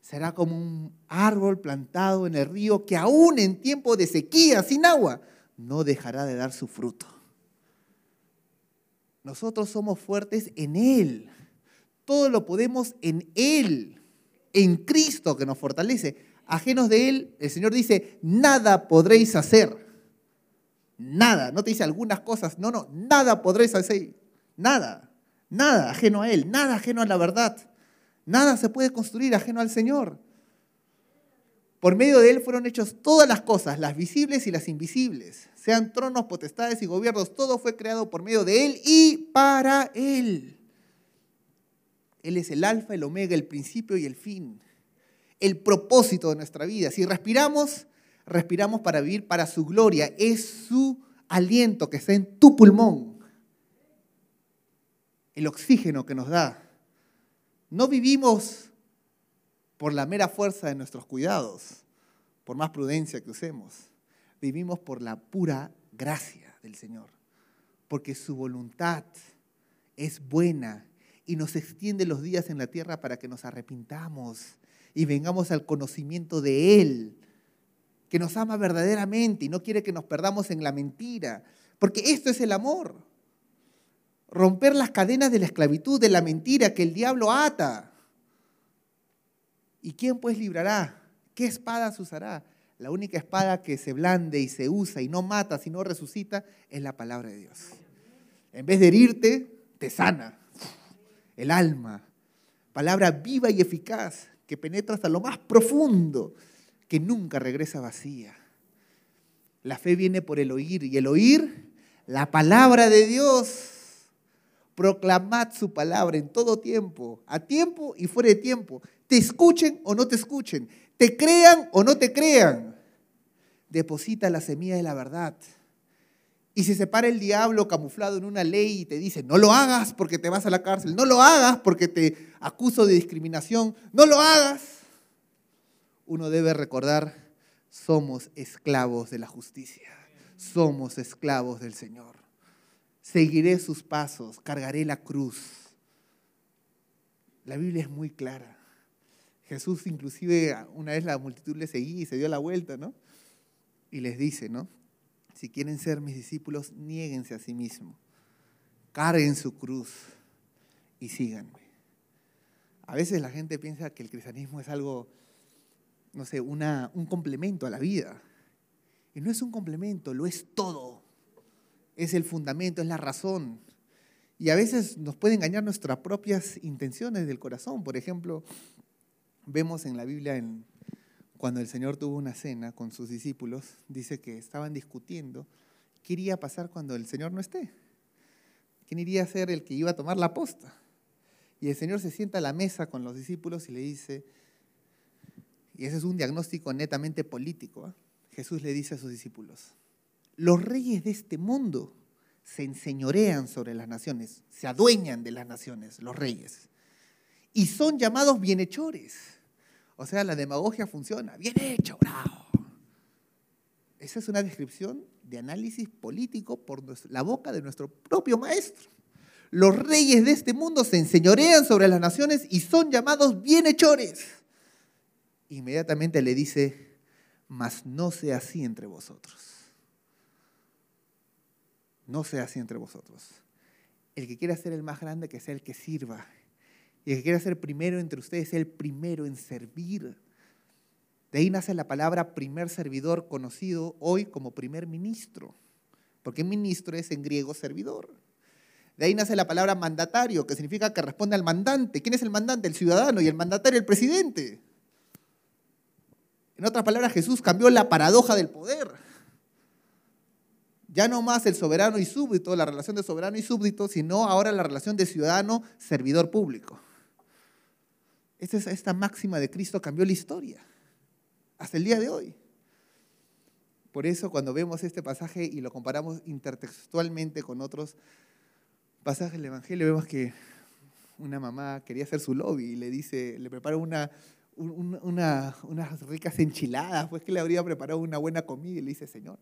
será como un árbol plantado en el río que aún en tiempo de sequía, sin agua, no dejará de dar su fruto. Nosotros somos fuertes en Él. Todo lo podemos en Él, en Cristo que nos fortalece. Ajenos de Él, el Señor dice, nada podréis hacer. Nada, no te dice algunas cosas, no, no, nada podréis hacer. Nada, nada ajeno a Él, nada ajeno a la verdad. Nada se puede construir ajeno al Señor. Por medio de Él fueron hechas todas las cosas, las visibles y las invisibles, sean tronos, potestades y gobiernos, todo fue creado por medio de Él y para Él. Él es el alfa, el omega, el principio y el fin, el propósito de nuestra vida. Si respiramos, respiramos para vivir para su gloria, es su aliento que está en tu pulmón, el oxígeno que nos da. No vivimos por la mera fuerza de nuestros cuidados, por más prudencia que usemos. Vivimos por la pura gracia del Señor, porque su voluntad es buena y nos extiende los días en la tierra para que nos arrepintamos y vengamos al conocimiento de Él, que nos ama verdaderamente y no quiere que nos perdamos en la mentira, porque esto es el amor. Romper las cadenas de la esclavitud, de la mentira que el diablo ata. ¿Y quién pues librará? ¿Qué espadas usará? La única espada que se blande y se usa y no mata, sino resucita, es la palabra de Dios. En vez de herirte, te sana el alma. Palabra viva y eficaz que penetra hasta lo más profundo, que nunca regresa vacía. La fe viene por el oír y el oír la palabra de Dios. Proclamad su palabra en todo tiempo, a tiempo y fuera de tiempo. Te escuchen o no te escuchen, te crean o no te crean. Deposita la semilla de la verdad. Y si se para el diablo camuflado en una ley y te dice, no lo hagas porque te vas a la cárcel, no lo hagas porque te acuso de discriminación, no lo hagas, uno debe recordar, somos esclavos de la justicia, somos esclavos del Señor. Seguiré sus pasos, cargaré la cruz. La Biblia es muy clara. Jesús inclusive una vez la multitud le seguía y se dio la vuelta, ¿no? Y les dice, ¿no? si quieren ser mis discípulos, niéguense a sí mismos, carguen su cruz y síganme. A veces la gente piensa que el cristianismo es algo, no sé, una, un complemento a la vida. Y no es un complemento, lo es todo. Es el fundamento, es la razón. Y a veces nos puede engañar nuestras propias intenciones del corazón. Por ejemplo, vemos en la Biblia cuando el Señor tuvo una cena con sus discípulos, dice que estaban discutiendo qué iría a pasar cuando el Señor no esté. ¿Quién iría a ser el que iba a tomar la posta? Y el Señor se sienta a la mesa con los discípulos y le dice, y ese es un diagnóstico netamente político, ¿eh? Jesús le dice a sus discípulos, los reyes de este mundo se enseñorean sobre las naciones, se adueñan de las naciones, los reyes, y son llamados bienhechores. O sea, la demagogia funciona. Bien hecho, bravo. Esa es una descripción de análisis político por la boca de nuestro propio maestro. Los reyes de este mundo se enseñorean sobre las naciones y son llamados bienhechores. Inmediatamente le dice, mas no sea así entre vosotros. No sea así entre vosotros. El que quiera ser el más grande, que sea el que sirva. Y el que quiera ser primero entre ustedes es el primero en servir. De ahí nace la palabra primer servidor, conocido hoy como primer ministro, porque ministro es en griego servidor. De ahí nace la palabra mandatario, que significa que responde al mandante. ¿Quién es el mandante? El ciudadano y el mandatario el presidente. En otras palabras, Jesús cambió la paradoja del poder. Ya no más el soberano y súbdito, la relación de soberano y súbdito, sino ahora la relación de ciudadano-servidor público. Esta, esta máxima de Cristo cambió la historia hasta el día de hoy. Por eso cuando vemos este pasaje y lo comparamos intertextualmente con otros pasajes del Evangelio, vemos que una mamá quería hacer su lobby y le dice, le prepara una, unas ricas enchiladas, pues que le habría preparado una buena comida y le dice, Señor,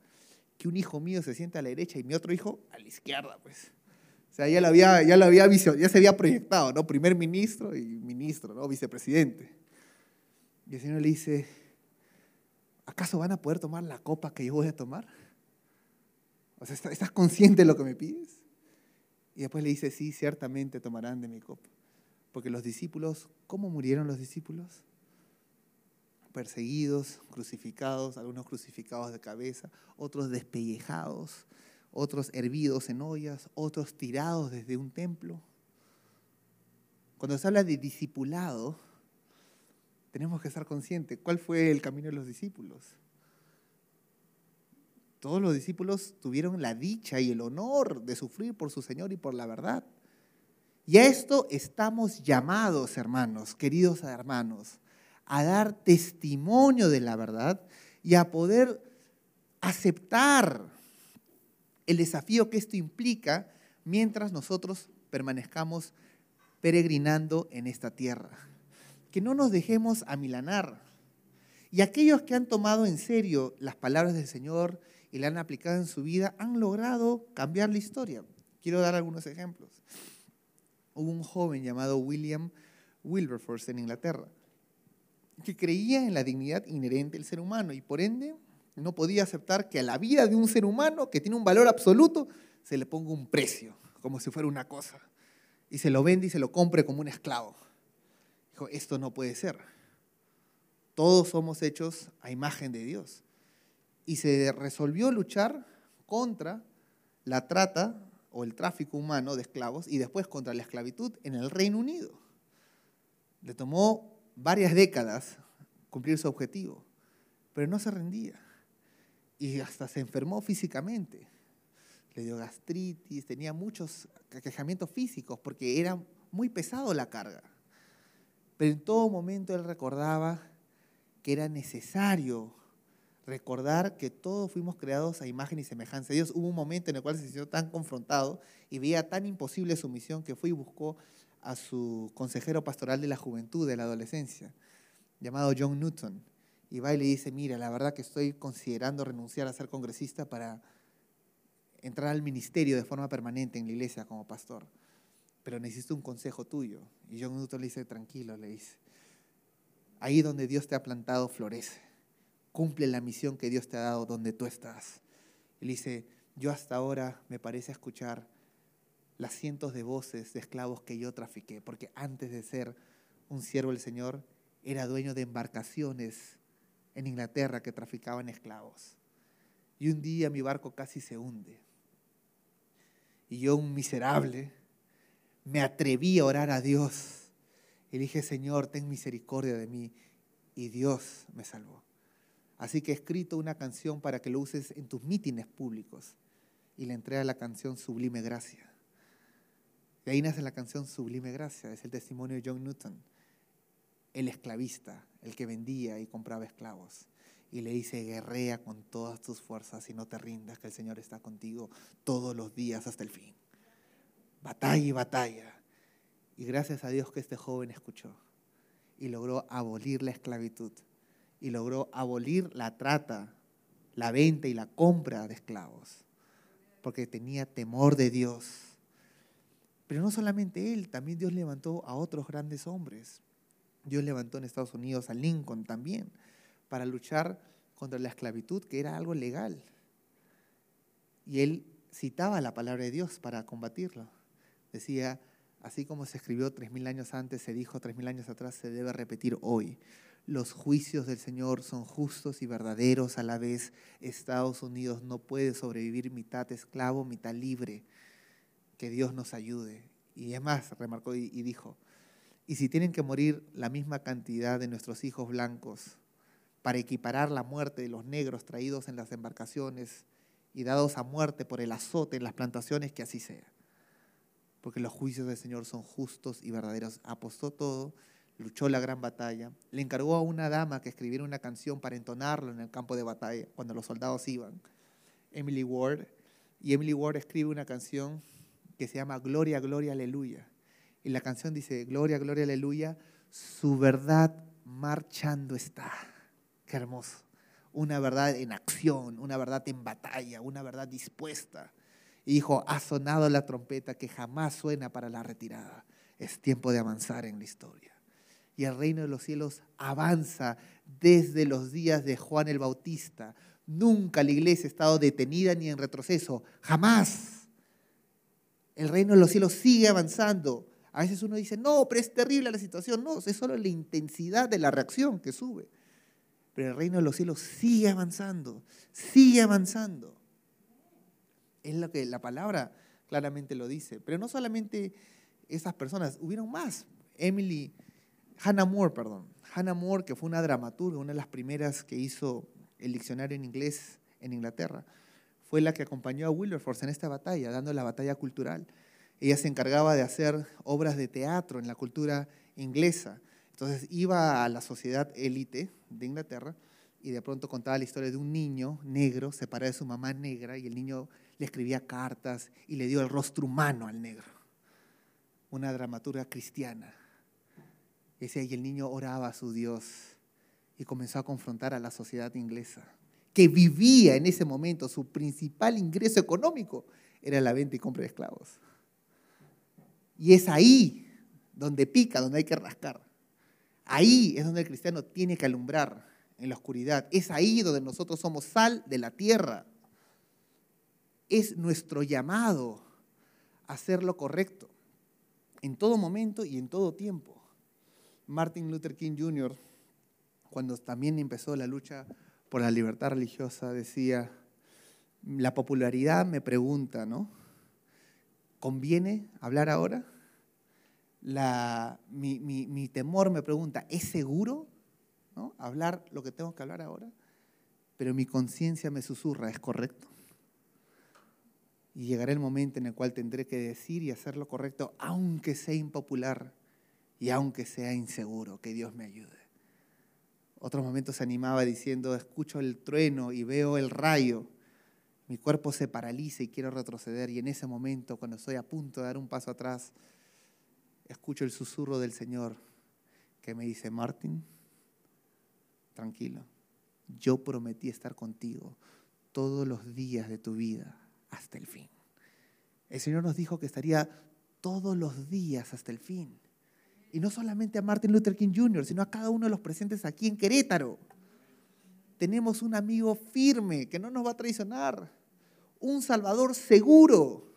que un hijo mío se sienta a la derecha y mi otro hijo a la izquierda, pues. O sea, ya lo había, ya lo había ya se había proyectado, ¿no? Primer ministro y ministro, ¿no? Vicepresidente. Y el Señor le dice, ¿acaso van a poder tomar la copa que yo voy a tomar? O sea, ¿estás consciente de lo que me pides? Y después le dice, sí, ciertamente tomarán de mi copa. Porque los discípulos, ¿cómo murieron los discípulos? Perseguidos, crucificados, algunos crucificados de cabeza, otros despellejados, otros hervidos en ollas, otros tirados desde un templo. Cuando se habla de discipulado, tenemos que estar conscientes cuál fue el camino de los discípulos. Todos los discípulos tuvieron la dicha y el honor de sufrir por su Señor y por la verdad. Y a esto estamos llamados, hermanos, queridos hermanos, a dar testimonio de la verdad y a poder aceptar el desafío que esto implica mientras nosotros permanezcamos peregrinando en esta tierra. Que no nos dejemos amilanar. Y aquellos que han tomado en serio las palabras del Señor y la han aplicado en su vida han logrado cambiar la historia. Quiero dar algunos ejemplos. Hubo un joven llamado William Wilberforce en Inglaterra que creía en la dignidad inherente del ser humano y por ende no podía aceptar que a la vida de un ser humano que tiene un valor absoluto se le ponga un precio, como si fuera una cosa, y se lo vende y se lo compre como un esclavo. Dijo, esto no puede ser. Todos somos hechos a imagen de Dios. Y se resolvió luchar contra la trata o el tráfico humano de esclavos y después contra la esclavitud en el Reino Unido. Le tomó varias décadas cumplir su objetivo, pero no se rendía. Y hasta se enfermó físicamente. Le dio gastritis, tenía muchos aquejamientos físicos porque era muy pesado la carga. Pero en todo momento él recordaba que era necesario recordar que todos fuimos creados a imagen y semejanza de Dios. Hubo un momento en el cual se sintió tan confrontado y veía tan imposible su misión que fue y buscó a su consejero pastoral de la juventud, de la adolescencia, llamado John Newton. Y va y le dice, mira, la verdad que estoy considerando renunciar a ser congresista para entrar al ministerio de forma permanente en la iglesia como pastor. Pero necesito un consejo tuyo. Y John Newton le dice, tranquilo, le dice, ahí donde Dios te ha plantado florece. Cumple la misión que Dios te ha dado donde tú estás. Y le dice, yo hasta ahora me parece escuchar las cientos de voces de esclavos que yo trafiqué, porque antes de ser un siervo del Señor, era dueño de embarcaciones en Inglaterra que traficaban esclavos. Y un día mi barco casi se hunde. Y yo, un miserable, me atreví a orar a Dios. Y Señor, ten misericordia de mí. Y Dios me salvó. Así que he escrito una canción para que lo uses en tus mítines públicos. Y le entrega la canción Sublime Gracia. De ahí nace la canción Sublime Gracia, es el testimonio de John Newton, el esclavista, el que vendía y compraba esclavos. Y le dice, guerrea con todas tus fuerzas y no te rindas, que el Señor está contigo todos los días hasta el fin. Batalla y batalla. Y gracias a Dios que este joven escuchó y logró abolir la esclavitud y logró abolir la trata, la venta y la compra de esclavos, porque tenía temor de Dios pero no solamente él, también Dios levantó a otros grandes hombres. Dios levantó en Estados Unidos a Lincoln también para luchar contra la esclavitud, que era algo legal. Y él citaba la palabra de Dios para combatirlo. Decía, así como se escribió tres mil años antes, se dijo tres mil años atrás, se debe repetir hoy. Los juicios del Señor son justos y verdaderos a la vez. Estados Unidos no puede sobrevivir mitad esclavo, mitad libre que Dios nos ayude. Y es más, remarcó y, dijo, y si tienen que morir la misma cantidad de nuestros hijos blancos para equiparar la muerte de los negros traídos en las embarcaciones y dados a muerte por el azote en las plantaciones, que así sea. Porque los juicios del Señor son justos y verdaderos. Apostó todo, luchó la gran batalla, le encargó a una dama que escribiera una canción para entonarlo en el campo de batalla cuando los soldados iban, Emily Ward, y Emily Ward escribe una canción que se llama Gloria, Gloria, Aleluya. Y la canción dice, Gloria, Gloria, Aleluya, su verdad marchando está. Qué hermoso. Una verdad en acción, una verdad en batalla, una verdad dispuesta. Y dijo, ha sonado la trompeta que jamás suena para la retirada. Es tiempo de avanzar en la historia. Y el reino de los cielos avanza desde los días de Juan el Bautista. Nunca la iglesia ha estado detenida ni en retroceso. Jamás el reino de los cielos sigue avanzando. A veces uno dice, no, pero es terrible la situación. No, es solo la intensidad de la reacción que sube. Pero el reino de los cielos sigue avanzando, sigue avanzando. Es lo que la palabra claramente lo dice. Pero no solamente esas personas, hubieron más. Emily, Hannah Moore, perdón. Hannah Moore, que fue una dramaturga, una de las primeras que hizo el diccionario en inglés en Inglaterra fue la que acompañó a Wilberforce en esta batalla, dando la batalla cultural. Ella se encargaba de hacer obras de teatro en la cultura inglesa. Entonces iba a la sociedad élite de Inglaterra y de pronto contaba la historia de un niño negro separado de su mamá negra y el niño le escribía cartas y le dio el rostro humano al negro. Una dramaturga cristiana. Y, y el niño oraba a su Dios y comenzó a confrontar a la sociedad inglesa, que vivía en ese momento, su principal ingreso económico era la venta y compra de esclavos. Y es ahí donde pica, donde hay que rascar. Ahí es donde el cristiano tiene que alumbrar en la oscuridad. Es ahí donde nosotros somos sal de la tierra. Es nuestro llamado a hacer lo correcto en todo momento y en todo tiempo. Martin Luther King Jr., cuando también empezó la lucha por la libertad religiosa, decía, la popularidad me pregunta, ¿no? ¿Conviene hablar ahora? Mi temor me pregunta, ¿es seguro ¿no? hablar lo que tengo que hablar ahora, pero mi conciencia me susurra, ¿es correcto? Y llegará el momento en el cual tendré que decir y hacer lo correcto, aunque sea impopular y aunque sea inseguro, que Dios me ayude. Otros momentos se animaba diciendo, escucho el trueno y veo el rayo, mi cuerpo se paraliza y quiero retroceder y en ese momento, cuando estoy a punto de dar un paso atrás, escucho el susurro del Señor que me dice, Martín, tranquilo, yo prometí estar contigo todos los días de tu vida hasta el fin. El Señor nos dijo que estaría todos los días hasta el fin. Y no solamente a Martin Luther King Jr., sino a cada uno de los presentes aquí en Querétaro. Tenemos un amigo firme que no nos va a traicionar, un Salvador seguro,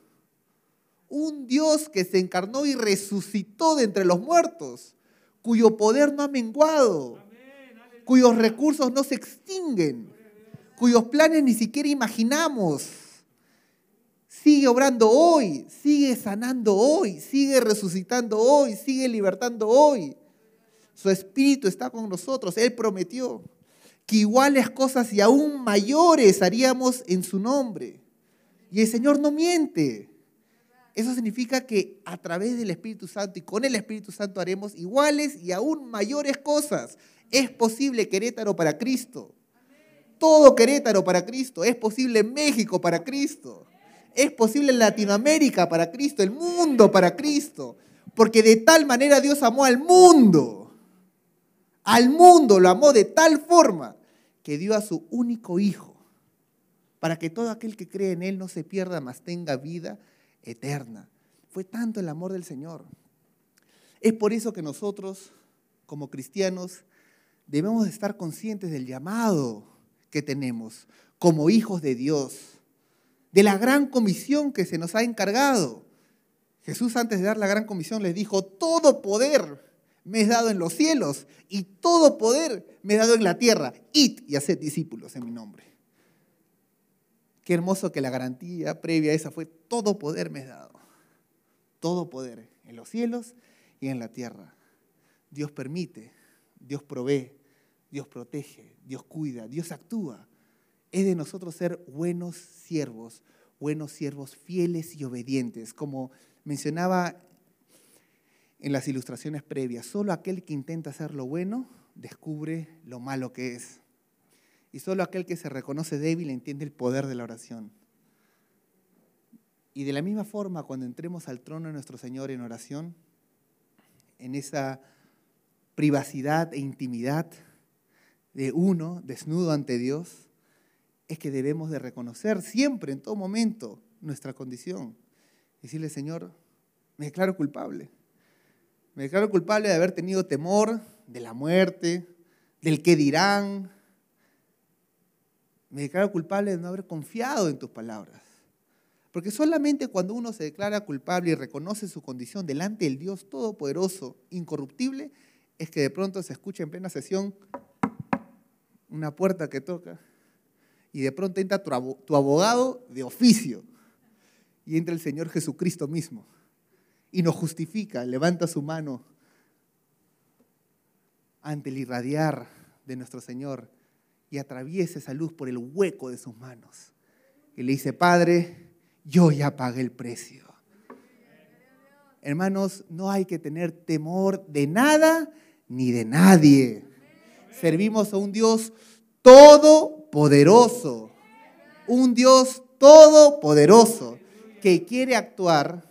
un Dios que se encarnó y resucitó de entre los muertos, cuyo poder no ha menguado cuyos recursos no se extinguen, cuyos planes ni siquiera imaginamos. Sigue obrando hoy, sigue sanando hoy, sigue resucitando hoy, sigue libertando hoy. Su espíritu está con nosotros. Él prometió que iguales cosas y aún mayores haríamos en su nombre. Y el Señor no miente. Eso significa que a través del Espíritu Santo y con el Espíritu Santo haremos iguales y aún mayores cosas es posible Querétaro para Cristo. Todo Querétaro para Cristo. Es posible México para Cristo. Es posible Latinoamérica para Cristo, el mundo para Cristo. Porque de tal manera Dios amó al mundo. Al mundo lo amó de tal forma que dio a su único hijo. Para que todo aquel que cree en Él no se pierda, mas tenga vida eterna. Fue tanto el amor del Señor. Es por eso que nosotros, como cristianos, debemos estar conscientes del llamado que tenemos como hijos de Dios, de la gran comisión que se nos ha encargado. Jesús antes de dar la gran comisión les dijo, todo poder me es dado en los cielos y todo poder me es dado en la tierra. Id y haced discípulos en mi nombre. Qué hermoso que la garantía previa a esa fue, todo poder me es dado. Todo poder en los cielos y en la tierra. Dios permite Dios provee, Dios protege, Dios cuida, Dios actúa. Es de nosotros ser buenos siervos, buenos siervos fieles y obedientes. Como mencionaba en las ilustraciones previas, solo aquel que intenta hacer lo bueno descubre lo malo que es. Y solo aquel que se reconoce débil entiende el poder de la oración. Y de la misma forma, cuando entremos al trono de nuestro Señor en oración, en esa privacidad e intimidad de uno desnudo ante Dios, es que debemos de reconocer siempre, en todo momento, nuestra condición. Decirle, Señor, me declaro culpable. Me declaro culpable de haber tenido temor de la muerte, del que dirán. Me declaro culpable de no haber confiado en tus palabras. Porque solamente cuando uno se declara culpable y reconoce su condición delante del Dios Todopoderoso, incorruptible, es que de pronto se escucha en plena sesión una puerta que toca y de pronto entra tu abogado de oficio y entra el Señor Jesucristo mismo y nos justifica, levanta su mano ante el irradiar de nuestro Señor y atraviesa esa luz por el hueco de sus manos. Y le dice, Padre, yo ya pagué el precio. Hermanos, no hay que tener temor de nada ni de nadie. Servimos a un Dios todopoderoso. Un Dios todopoderoso que quiere actuar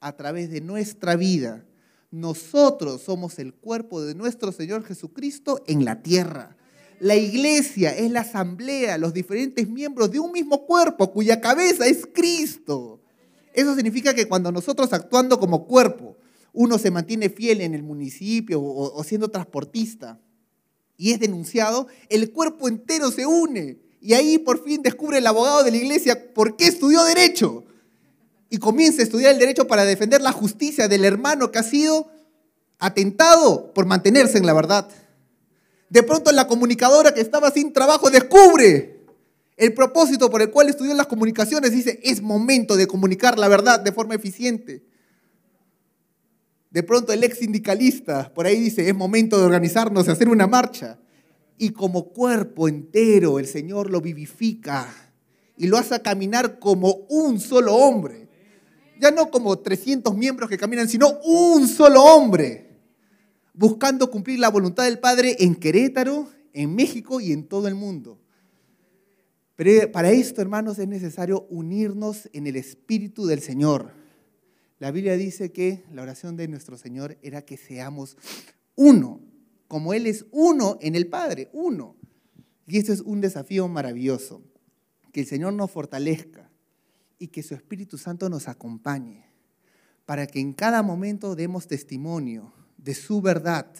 a través de nuestra vida. Nosotros somos el cuerpo de nuestro Señor Jesucristo en la tierra. La iglesia es la asamblea, los diferentes miembros de un mismo cuerpo cuya cabeza es Cristo. Eso significa que cuando nosotros actuando como cuerpo, uno se mantiene fiel en el municipio o, siendo transportista y es denunciado, el cuerpo entero se une. Y ahí por fin descubre el abogado de la iglesia por qué estudió derecho. Y comienza a estudiar el derecho para defender la justicia del hermano que ha sido atentado por mantenerse en la verdad. De pronto la comunicadora que estaba sin trabajo descubre el propósito por el cual estudió las comunicaciones. Dice, es momento de comunicar la verdad de forma eficiente. De pronto el ex sindicalista por ahí dice, es momento de organizarnos y hacer una marcha. Y como cuerpo entero el Señor lo vivifica y lo hace caminar como un solo hombre. Ya no como 300 miembros que caminan, sino un solo hombre. Buscando cumplir la voluntad del Padre en Querétaro, en México y en todo el mundo. Pero para esto, hermanos, es necesario unirnos en el Espíritu del Señor. La Biblia dice que la oración de nuestro Señor era que seamos uno, como Él es uno en el Padre, uno. Y esto es un desafío maravilloso, que el Señor nos fortalezca y que su Espíritu Santo nos acompañe, para que en cada momento demos testimonio de su verdad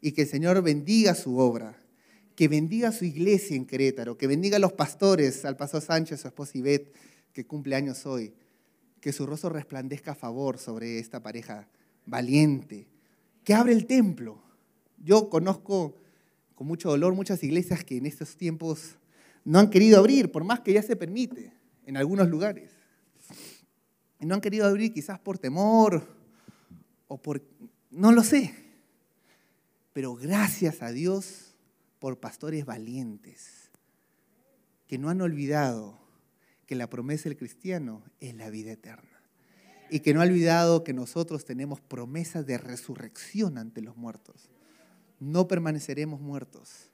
y que el Señor bendiga su obra, que bendiga su iglesia en Querétaro, que bendiga a los pastores, al pastor Sánchez, su esposa Ivette, que cumple años hoy, que su rostro resplandezca a favor sobre esta pareja valiente, que abre el templo. Yo conozco con mucho dolor muchas iglesias que en estos tiempos no han querido abrir, por más que ya se permite en algunos lugares. Y no han querido abrir quizás por temor o por, no lo sé. Pero gracias a Dios por pastores valientes que no han olvidado que la promesa del cristiano es la vida eterna. Y que no ha olvidado que nosotros tenemos promesas de resurrección ante los muertos. No permaneceremos muertos.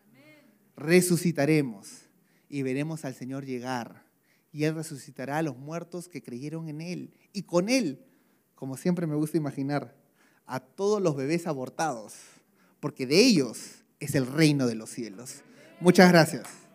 Resucitaremos y veremos al Señor llegar. Y Él resucitará a los muertos que creyeron en Él. Y con Él, como siempre me gusta imaginar, a todos los bebés abortados. Porque de ellos es el reino de los cielos. Muchas gracias.